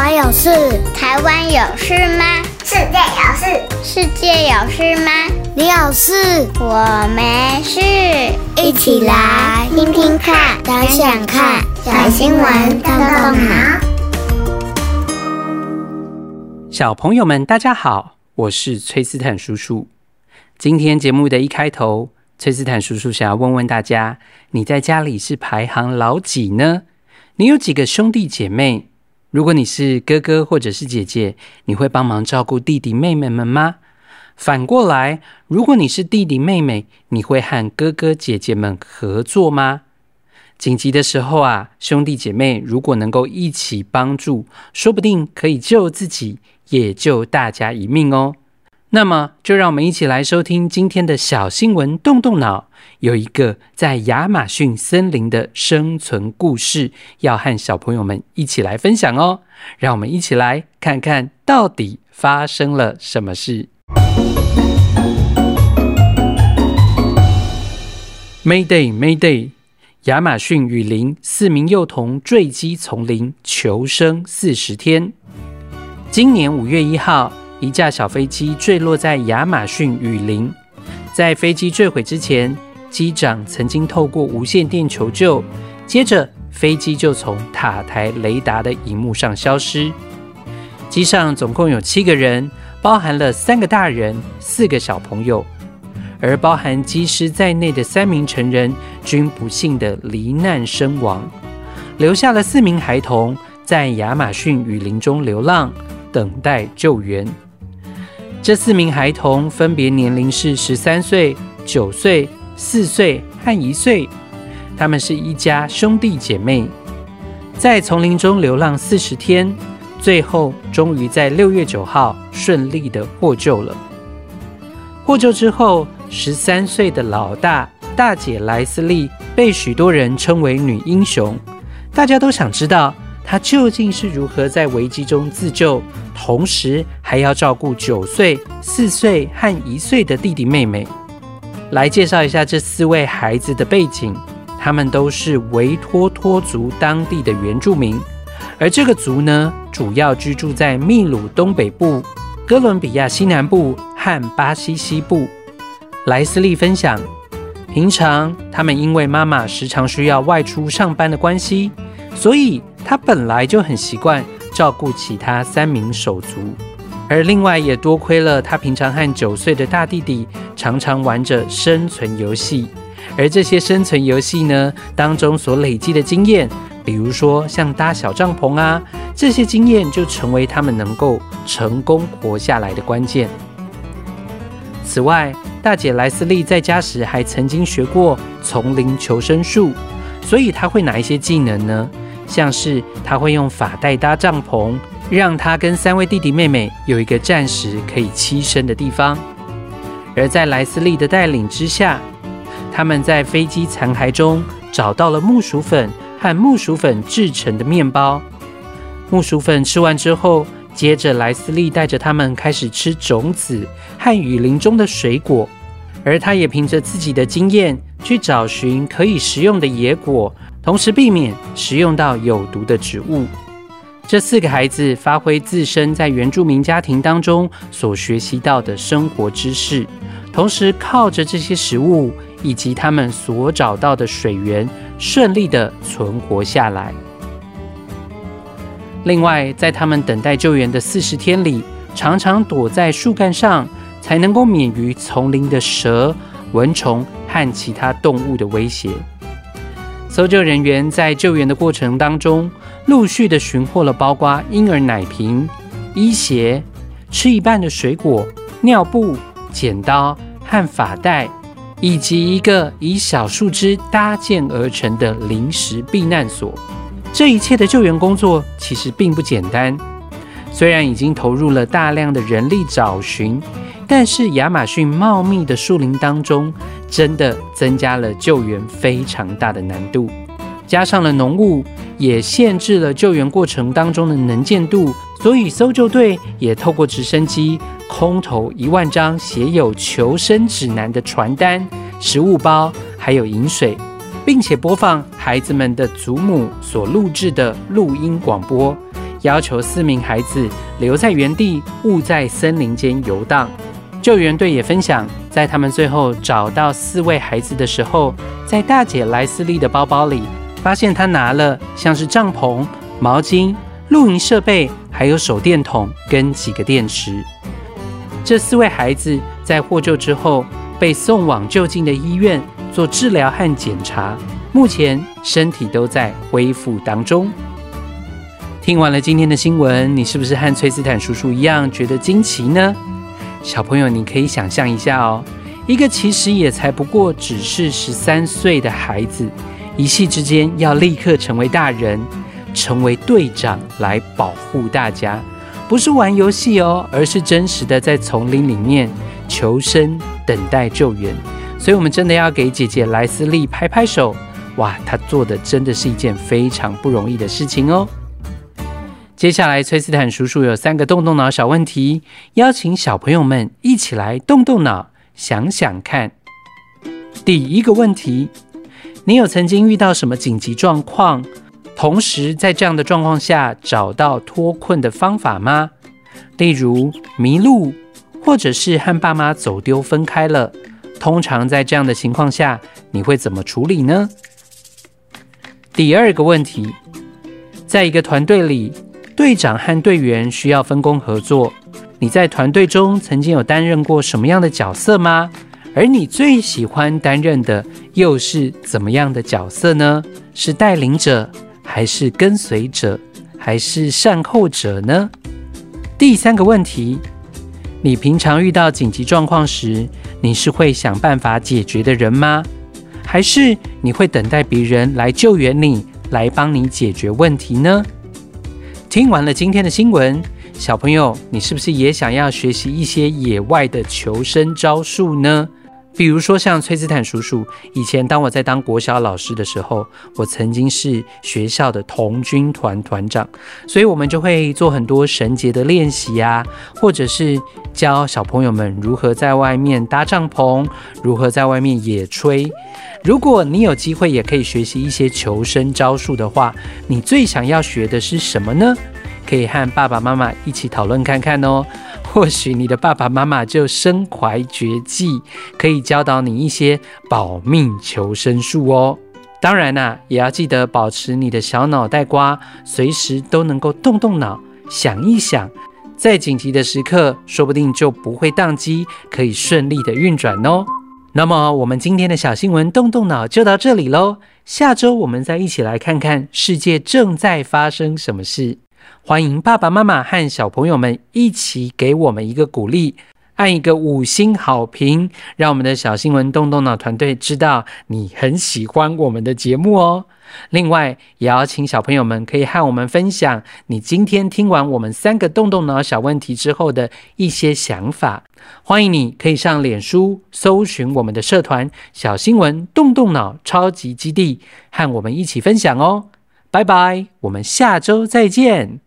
我有事，台湾有事吗？世界有事，世界有事吗？你有事，我没事。一起来听听看，想想看，小新闻动动脑。小朋友们，大家好，我是崔斯坦叔叔。今天节目的一开头，崔斯坦叔叔想要问问大家：你在家里是排行老几呢？你有几个兄弟姐妹？如果你是哥哥或者是姐姐，你会帮忙照顾弟弟妹妹们吗？反过来，如果你是弟弟妹妹，你会和哥哥姐姐们合作吗？紧急的时候啊，兄弟姐妹如果能够一起帮助，说不定可以救自己，也救大家一命哦。那么，就让我们一起来收听今天的小新闻，动动脑。有一个在亚马逊森林的生存故事，要和小朋友们一起来分享哦。让我们一起来看看到底发生了什么事。Mayday, Mayday！亚马逊雨林四名幼童坠机丛林求生四十天。今年五月一号。一架小飞机坠落在亚马逊雨林，在飞机坠毁之前，机长曾经透过无线电求救，接着飞机就从塔台雷达的荧幕上消失。机上总共有七个人，包含了三个大人、四个小朋友，而包含机师在内的三名成人均不幸的罹难身亡，留下了四名孩童在亚马逊雨林中流浪，等待救援。这四名孩童分别年龄是十三岁、九岁、四岁和一岁，他们是一家兄弟姐妹，在丛林中流浪四十天，最后终于在六月九号顺利的获救了。获救之后，十三岁的老大大姐莱斯利被许多人称为女英雄，大家都想知道。他究竟是如何在危机中自救，同时还要照顾九岁、四岁和一岁的弟弟妹妹？来介绍一下这四位孩子的背景。他们都是维托托族当地的原住民，而这个族呢，主要居住在秘鲁东北部、哥伦比亚西南部和巴西西部。莱斯利分享，平常他们因为妈妈时常需要外出上班的关系，所以。他本来就很习惯照顾其他三名手足，而另外也多亏了他平常和九岁的大弟弟常常玩着生存游戏，而这些生存游戏呢，当中所累积的经验，比如说像搭小帐篷啊，这些经验就成为他们能够成功活下来的关键。此外，大姐莱斯利在家时还曾经学过丛林求生术，所以她会哪一些技能呢？像是他会用发带搭帐篷，让他跟三位弟弟妹妹有一个暂时可以栖身的地方。而在莱斯利的带领之下，他们在飞机残骸中找到了木薯粉和木薯粉制成的面包。木薯粉吃完之后，接着莱斯利带着他们开始吃种子和雨林中的水果，而他也凭着自己的经验去找寻可以食用的野果。同时避免食用到有毒的植物。这四个孩子发挥自身在原住民家庭当中所学习到的生活知识，同时靠着这些食物以及他们所找到的水源，顺利地存活下来。另外，在他们等待救援的四十天里，常常躲在树干上，才能够免于丛林的蛇、蚊虫和其他动物的威胁。搜救人员在救援的过程当中，陆续的寻获了包括婴儿奶瓶、衣鞋、吃一半的水果、尿布、剪刀和发带，以及一个以小树枝搭建而成的临时避难所。这一切的救援工作其实并不简单，虽然已经投入了大量的人力找寻。但是亚马逊茂密的树林当中，真的增加了救援非常大的难度，加上了浓雾，也限制了救援过程当中的能见度，所以搜救队也透过直升机空投一万张写有求生指南的传单、食物包，还有饮水，并且播放孩子们的祖母所录制的录音广播，要求四名孩子留在原地，勿在森林间游荡。救援队也分享，在他们最后找到四位孩子的时候，在大姐莱斯利的包包里，发现她拿了像是帐篷、毛巾、露营设备，还有手电筒跟几个电池。这四位孩子在获救之后，被送往就近的医院做治疗和检查，目前身体都在恢复当中。听完了今天的新闻，你是不是和崔斯坦叔叔一样觉得惊奇呢？小朋友，你可以想象一下哦，一个其实也才不过只是十三岁的孩子，一夕之间要立刻成为大人，成为队长来保护大家，不是玩游戏哦，而是真实的在丛林里面求生，等待救援。所以，我们真的要给姐姐莱斯利拍拍手，哇，她做的真的是一件非常不容易的事情哦。接下来，崔斯坦叔叔有三个动动脑小问题，邀请小朋友们一起来动动脑，想想看。第一个问题，你有曾经遇到什么紧急状况，同时在这样的状况下找到脱困的方法吗？例如迷路，或者是和爸妈走丢分开了。通常在这样的情况下，你会怎么处理呢？第二个问题，在一个团队里。队长和队员需要分工合作。你在团队中曾经有担任过什么样的角色吗？而你最喜欢担任的又是怎么样的角色呢？是带领者，还是跟随者，还是善后者呢？第三个问题，你平常遇到紧急状况时，你是会想办法解决的人吗？还是你会等待别人来救援你，来帮你解决问题呢？听完了今天的新闻，小朋友，你是不是也想要学习一些野外的求生招数呢？比如说像崔斯坦叔叔，以前当我在当国小老师的时候，我曾经是学校的童军团团长，所以我们就会做很多绳结的练习啊，或者是教小朋友们如何在外面搭帐篷，如何在外面野炊。如果你有机会也可以学习一些求生招数的话，你最想要学的是什么呢？可以和爸爸妈妈一起讨论看看哦。或许你的爸爸妈妈就身怀绝技，可以教导你一些保命求生术哦。当然啦、也要记得保持你的小脑袋瓜，随时都能够动动脑，想一想，在紧急的时刻，说不定就不会宕机，可以顺利的运转哦。那么，我们今天的小新闻动动脑就到这里喽。下周我们再一起来看看世界正在发生什么事。欢迎爸爸妈妈和小朋友们一起给我们一个鼓励，按一个五星好评，让我们的小新闻动动脑团队知道你很喜欢我们的节目哦。另外，也要请小朋友们可以和我们分享你今天听完我们三个动动脑小问题之后的一些想法。欢迎你可以上脸书搜寻我们的社团“小新闻动动脑超级基地”，和我们一起分享哦。拜拜，我们下周再见。